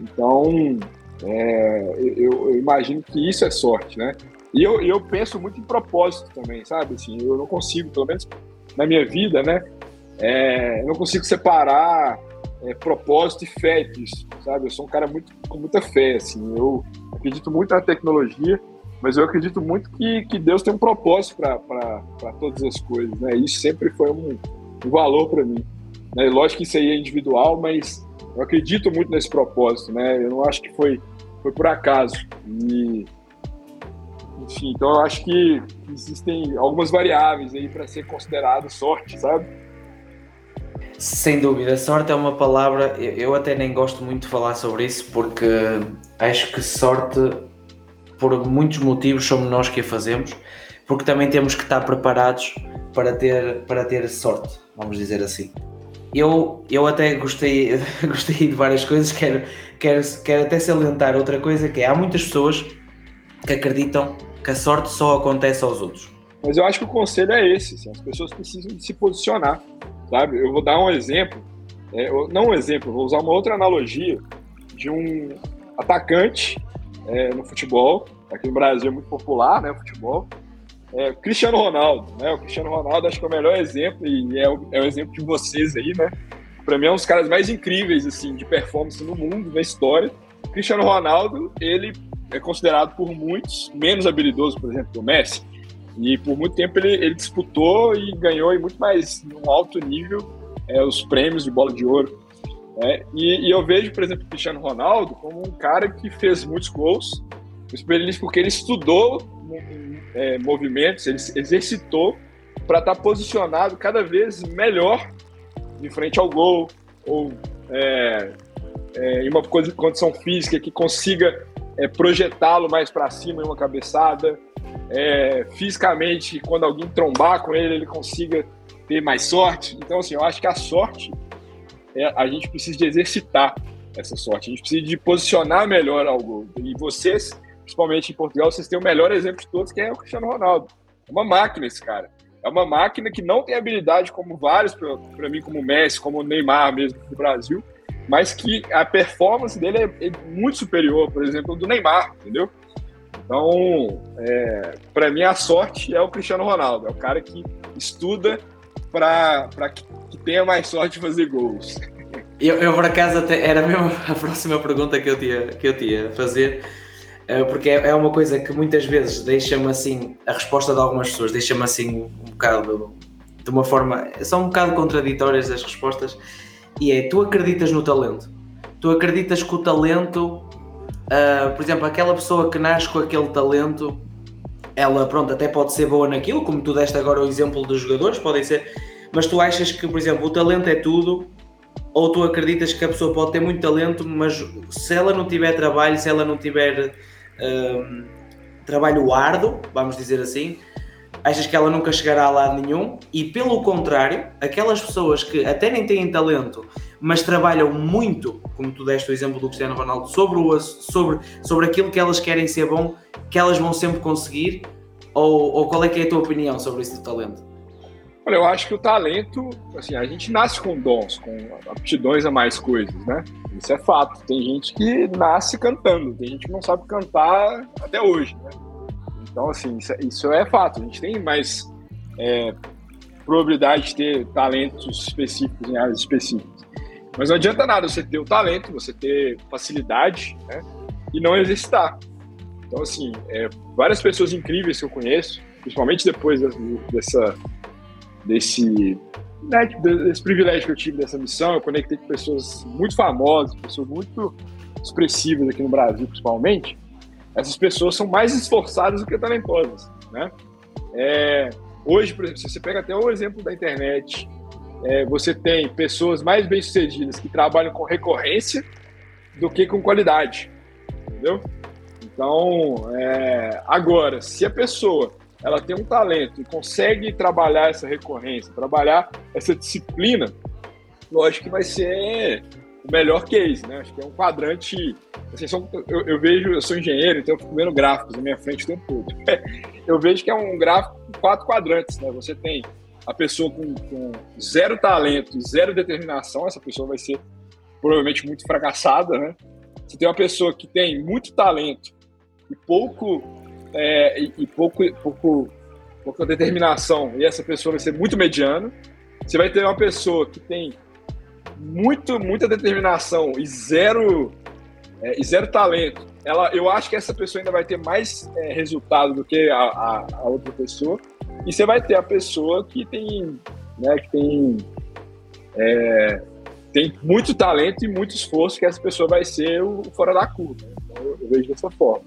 Então, é, eu, eu, imagino que isso é sorte, né? E eu, eu penso muito em propósito também, sabe? Assim, eu não consigo, pelo menos na minha vida, né? É, eu não consigo separar é, propósito e fé disso, sabe? Eu sou um cara muito, com muita fé, assim. Eu acredito muito na tecnologia, mas eu acredito muito que, que Deus tem um propósito para todas as coisas, né? Isso sempre foi um, um valor para mim. Né? Lógico que isso aí é individual, mas eu acredito muito nesse propósito, né? Eu não acho que foi, foi por acaso. E, enfim, então eu acho que existem algumas variáveis aí para ser considerado sorte, sabe? Sem dúvida, sorte é uma palavra, eu até nem gosto muito de falar sobre isso porque acho que sorte, por muitos motivos, somos nós que a fazemos, porque também temos que estar preparados para ter, para ter sorte, vamos dizer assim. Eu, eu até gostei, gostei de várias coisas, quero, quero, quero até salientar outra coisa que é, há muitas pessoas que acreditam que a sorte só acontece aos outros. Mas eu acho que o conselho é esse, assim, as pessoas precisam se posicionar sabe? Eu vou dar um exemplo, é, não um exemplo, vou usar uma outra analogia de um atacante é, no futebol, aqui no Brasil é muito popular, né, o futebol, é, Cristiano Ronaldo, né? O Cristiano Ronaldo acho que é o melhor exemplo e é o, é o exemplo de vocês aí, né? Para mim é um dos caras mais incríveis assim de performance no mundo, na história. Cristiano Ronaldo, ele é considerado por muitos menos habilidoso, por exemplo, que o Messi. E por muito tempo ele, ele disputou e ganhou em muito mais num alto nível é, os prêmios de bola de ouro. Né? E, e, eu vejo, por exemplo, o Cristiano Ronaldo como um cara que fez muitos gols, porque ele estudou é, movimentos, ele exercitou para estar tá posicionado cada vez melhor em frente ao gol ou é, é, em uma condição física que consiga é, projetá-lo mais para cima em uma cabeçada, é, fisicamente, quando alguém trombar com ele, ele consiga ter mais sorte. Então, assim, eu acho que a sorte, é, a gente precisa de exercitar essa sorte, a gente precisa de posicionar melhor ao gol. E vocês, principalmente em Portugal, vocês têm o melhor exemplo de todos, que é o Cristiano Ronaldo. É uma máquina esse cara. É uma máquina que não tem habilidade como vários, para mim, como o Messi, como o Neymar mesmo do Brasil, mas que a performance dele é, é muito superior, por exemplo, do Neymar, entendeu? Então, é, para mim, a sorte é o Cristiano Ronaldo, é o cara que estuda para que, que tenha mais sorte de fazer gols. Eu, eu por acaso, até, era a próxima pergunta que eu tinha, que eu tinha fazer, é, porque é, é uma coisa que muitas vezes deixa-me assim, a resposta de algumas pessoas deixa-me assim um bocado, de uma forma, são um bocado contraditórias as respostas, e é, tu acreditas no talento? Tu acreditas que o talento Uh, por exemplo, aquela pessoa que nasce com aquele talento, ela, pronto, até pode ser boa naquilo, como tu deste agora o exemplo dos jogadores, podem ser, mas tu achas que, por exemplo, o talento é tudo, ou tu acreditas que a pessoa pode ter muito talento, mas se ela não tiver trabalho, se ela não tiver uh, trabalho árduo, vamos dizer assim, achas que ela nunca chegará a lado nenhum e pelo contrário, aquelas pessoas que até nem têm talento, mas trabalham muito, como tu deste o exemplo do Cristiano Ronaldo, sobre, o, sobre, sobre aquilo que elas querem ser bom, que elas vão sempre conseguir? Ou, ou qual é que é a tua opinião sobre do talento? Olha, eu acho que o talento, assim, a gente nasce com dons, com aptidões a mais coisas, né? Isso é fato. Tem gente que nasce cantando, tem gente que não sabe cantar até hoje, né? Então, assim, isso, é, isso é fato. A gente tem mais é, probabilidade de ter talentos específicos em áreas específicas. Mas não adianta nada você ter o talento, você ter facilidade, né? E não exercitar. Então, assim, é, várias pessoas incríveis que eu conheço, principalmente depois dessa, desse, né, desse privilégio que eu tive dessa missão, eu conectei com pessoas muito famosas, pessoas muito expressivas aqui no Brasil, principalmente, essas pessoas são mais esforçadas do que talentosas, né? É, hoje, por exemplo, se você pega até o exemplo da internet, é, você tem pessoas mais bem-sucedidas que trabalham com recorrência do que com qualidade, entendeu? Então, é, agora, se a pessoa ela tem um talento e consegue trabalhar essa recorrência, trabalhar essa disciplina, lógico que vai ser o melhor case, né? Acho que é um quadrante. Assim, são, eu, eu, vejo, eu sou engenheiro, então eu fico vendo gráficos na minha frente o tempo todo. Eu vejo que é um gráfico com quatro quadrantes, né? Você tem a pessoa com, com zero talento e zero determinação, essa pessoa vai ser provavelmente muito fracassada, né? Você tem uma pessoa que tem muito talento e pouco é, e, e, pouco, pouco, pouca determinação, e essa pessoa vai ser muito mediana. Você vai ter uma pessoa que tem muito, muita determinação e zero, é, e zero talento. Ela, eu acho que essa pessoa ainda vai ter mais é, resultado do que a, a, a, outra pessoa. E você vai ter a pessoa que tem, né, que tem, é, tem muito talento e muito esforço, que essa pessoa vai ser o, fora da curva. Então, eu, eu vejo dessa forma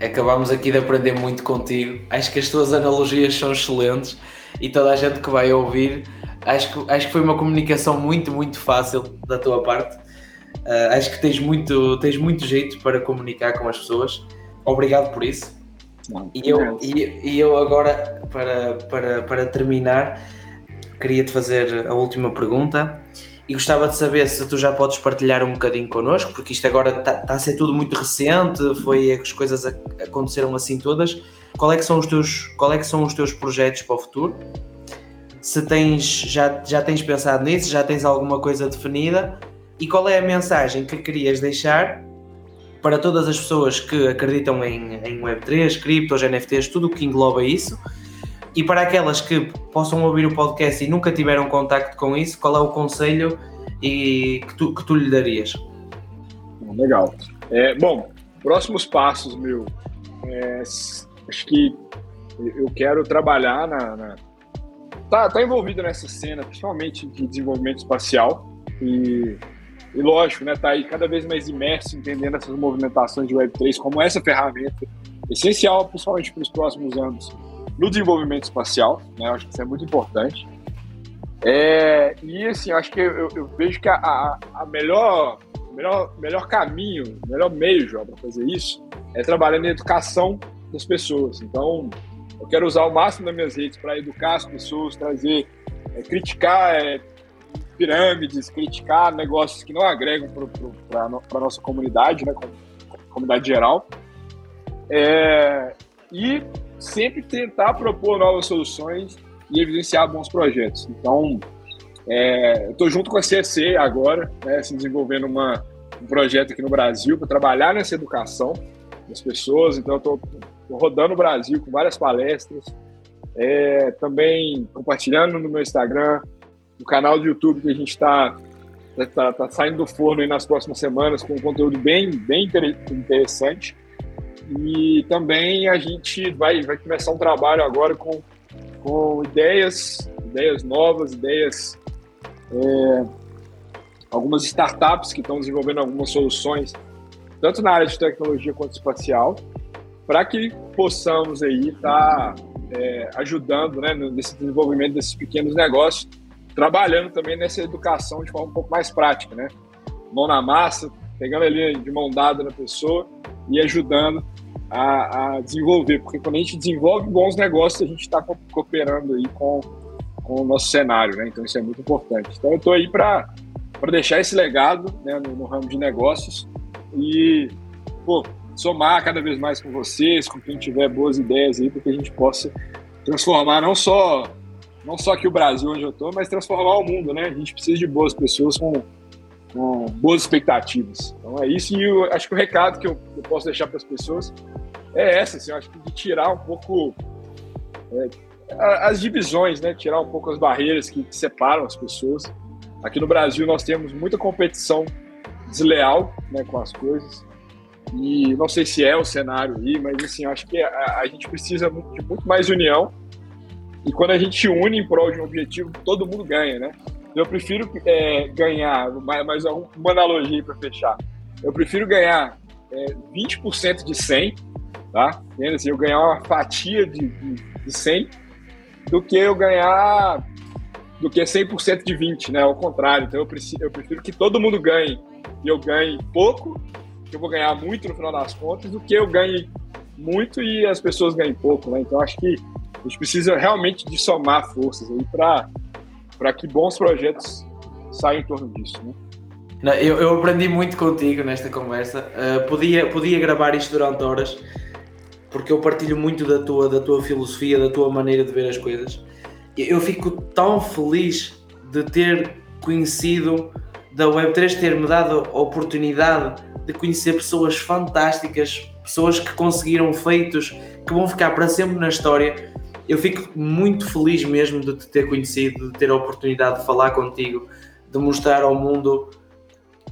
acabámos aqui de aprender muito contigo. Acho que as tuas analogias são excelentes e toda a gente que vai ouvir, acho que, acho que foi uma comunicação muito, muito fácil da tua parte. Uh, acho que tens muito, tens muito jeito para comunicar com as pessoas. Obrigado por isso. Não, e, eu, e, e, eu agora, para, para, para terminar, queria te fazer a última pergunta e gostava de saber se tu já podes partilhar um bocadinho connosco, porque isto agora está tá a ser tudo muito recente, foi as coisas aconteceram assim todas. Qual é que são os teus, qual é que são os teus projetos para o futuro? Se tens já já tens pensado nisso, já tens alguma coisa definida e qual é a mensagem que querias deixar para todas as pessoas que acreditam em, em Web3, criptos, NFTs, tudo o que engloba isso e para aquelas que possam ouvir o podcast e nunca tiveram contacto com isso, qual é o conselho e que, tu, que tu lhe darias? Legal. É, bom, próximos passos, meu. É, acho que eu quero trabalhar na, na. Tá, tá envolvido nessa cena, principalmente de desenvolvimento espacial. E, e lógico, né, tá aí cada vez mais imerso, entendendo essas movimentações de Web3 como essa ferramenta essencial, principalmente para os próximos anos no desenvolvimento espacial, né? Acho que isso é muito importante. É, e assim, acho que eu, eu vejo que a, a, a, melhor, melhor, melhor caminho, melhor meio para fazer isso é trabalhar na educação das pessoas. Então, eu quero usar o máximo das minhas redes para educar as pessoas, trazer, é, criticar é, pirâmides, criticar negócios que não agregam para a nossa comunidade, né, comunidade geral. É, e sempre tentar propor novas soluções e evidenciar bons projetos. Então, é, estou junto com a CSC agora, né, se desenvolvendo uma, um projeto aqui no Brasil para trabalhar nessa educação das pessoas. Então, eu estou rodando o Brasil com várias palestras, é, também compartilhando no meu Instagram, no canal do YouTube que a gente está tá, tá saindo do forno nas próximas semanas com um conteúdo bem, bem interessante. E também a gente vai, vai começar um trabalho agora com, com ideias, ideias novas, ideias. É, algumas startups que estão desenvolvendo algumas soluções, tanto na área de tecnologia quanto espacial, para que possamos aí estar tá, é, ajudando né, nesse desenvolvimento desses pequenos negócios, trabalhando também nessa educação de forma um pouco mais prática, né? Mão na massa, pegando ali de mão dada na pessoa e ajudando a, a, desenvolver, porque quando a gente desenvolve bons negócios, a gente está cooperando aí com, com o nosso cenário, né? Então isso é muito importante. Então eu estou aí para deixar esse legado né, no, no, ramo de negócios e pô, somar cada vez mais com vocês, com quem tiver boas ideias aí, para que a gente possa transformar não só não só aqui o Brasil onde eu estou, mas transformar o mundo, né? A gente precisa de boas pessoas com com boas expectativas. Então é isso, e eu acho que o recado que eu, eu posso deixar para as pessoas é essa, assim, eu acho que de tirar um pouco é, as divisões, né? Tirar um pouco as barreiras que, que separam as pessoas. Aqui no Brasil nós temos muita competição desleal né, com as coisas. E não sei se é o cenário aí, mas assim, acho que a, a gente precisa de muito mais união. E quando a gente une em prol de um objetivo, todo mundo ganha, né? Eu prefiro é, ganhar, mais uma analogia para fechar. Eu prefiro ganhar é, 20% de 100, tá? Assim, eu ganhar uma fatia de, de, de 100 do que eu ganhar do que 100% de 20, né? Ao contrário. Então eu eu prefiro que todo mundo ganhe e eu ganhe pouco que eu vou ganhar muito no final das contas do que eu ganhe muito e as pessoas ganhem pouco, né? Então acho que a gente precisa realmente de somar forças aí para que bons projetos saiam em torno disso, né? Não, eu, eu, aprendi muito contigo nesta conversa. Uh, podia, podia gravar isto durante horas, porque eu partilho muito da tua, da tua filosofia, da tua maneira de ver as coisas. Eu fico tão feliz de ter conhecido, da Web3 ter-me dado a oportunidade de conhecer pessoas fantásticas, pessoas que conseguiram feitos que vão ficar para sempre na história. Eu fico muito feliz mesmo de te ter conhecido, de ter a oportunidade de falar contigo, de mostrar ao mundo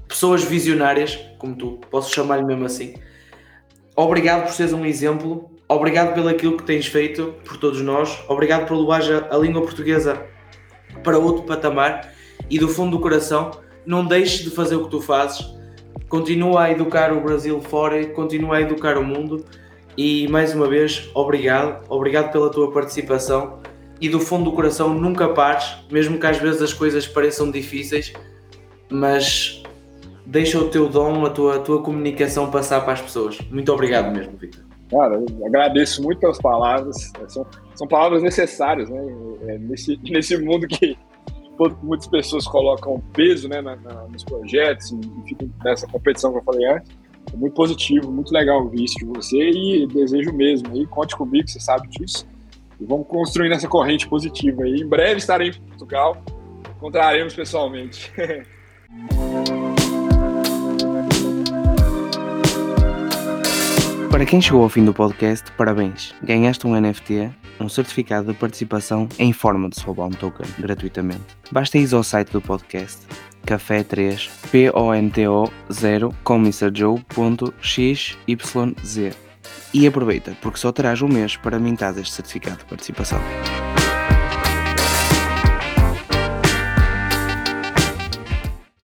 pessoas visionárias, como tu, posso chamar-lhe mesmo assim. Obrigado por seres um exemplo, obrigado pelo aquilo que tens feito por todos nós, obrigado por levar a língua portuguesa para outro patamar e do fundo do coração, não deixes de fazer o que tu fazes, continua a educar o Brasil fora, continua a educar o mundo e mais uma vez, obrigado, obrigado pela tua participação e do fundo do coração nunca pares, mesmo que às vezes as coisas pareçam difíceis, mas deixa o teu dom, a tua, a tua comunicação passar para as pessoas. Muito obrigado mesmo, Victor. Cara, agradeço muito pelas palavras. São, são palavras necessárias, né? É, nesse, nesse mundo que muitas pessoas colocam peso né, na, na, nos projetos e, e ficam nessa competição que eu falei antes. É muito positivo, muito legal ouvir isso de você e desejo mesmo. aí conte comigo, você sabe disso. E vamos construindo essa corrente positiva aí. Em breve estarei em Portugal. Encontraremos pessoalmente. Para quem chegou ao fim do podcast, parabéns! Ganhaste um NFT, um certificado de participação em forma de Soulbound Token, gratuitamente. Basta ir ao site do podcast café3 ponto 0 comissajoe.xyz e aproveita, porque só terás um mês para mintar este certificado de participação.